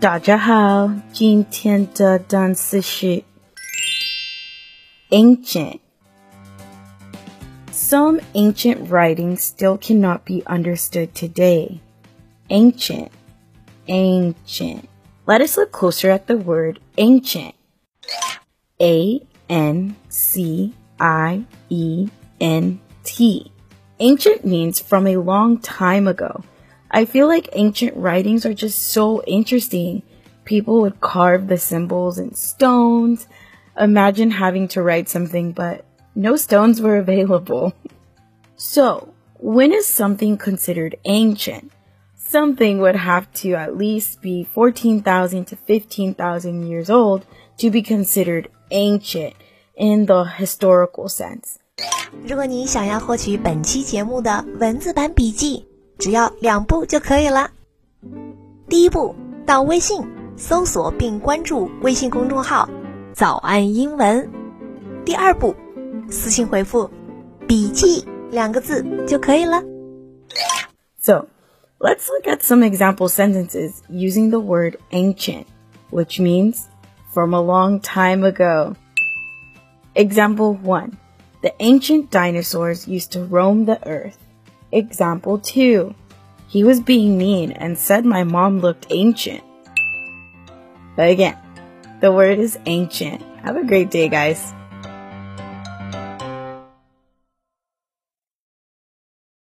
大家好，今天的单词是 ancient. Some ancient writings still cannot be understood today. Ancient, ancient. Let us look closer at the word ancient. A N C I E N T. Ancient means from a long time ago. I feel like ancient writings are just so interesting. People would carve the symbols in stones. Imagine having to write something, but no stones were available. so, when is something considered ancient? Something would have to at least be 14,000 to 15,000 years old to be considered ancient in the historical sense. 如果你想要获取本期节目的文字版笔记， 只要两步就可以了。第一步，到微信搜索并关注微信公众号“早安英文”。第二步，私信回复“笔记”两个字就可以了。So, let's look at some example sentences using the word ancient, which means from a long time ago. Example 1. The ancient dinosaurs used to roam the earth. Example 2. He was being mean and said my mom looked ancient. But again, the word is ancient. Have a great day, guys.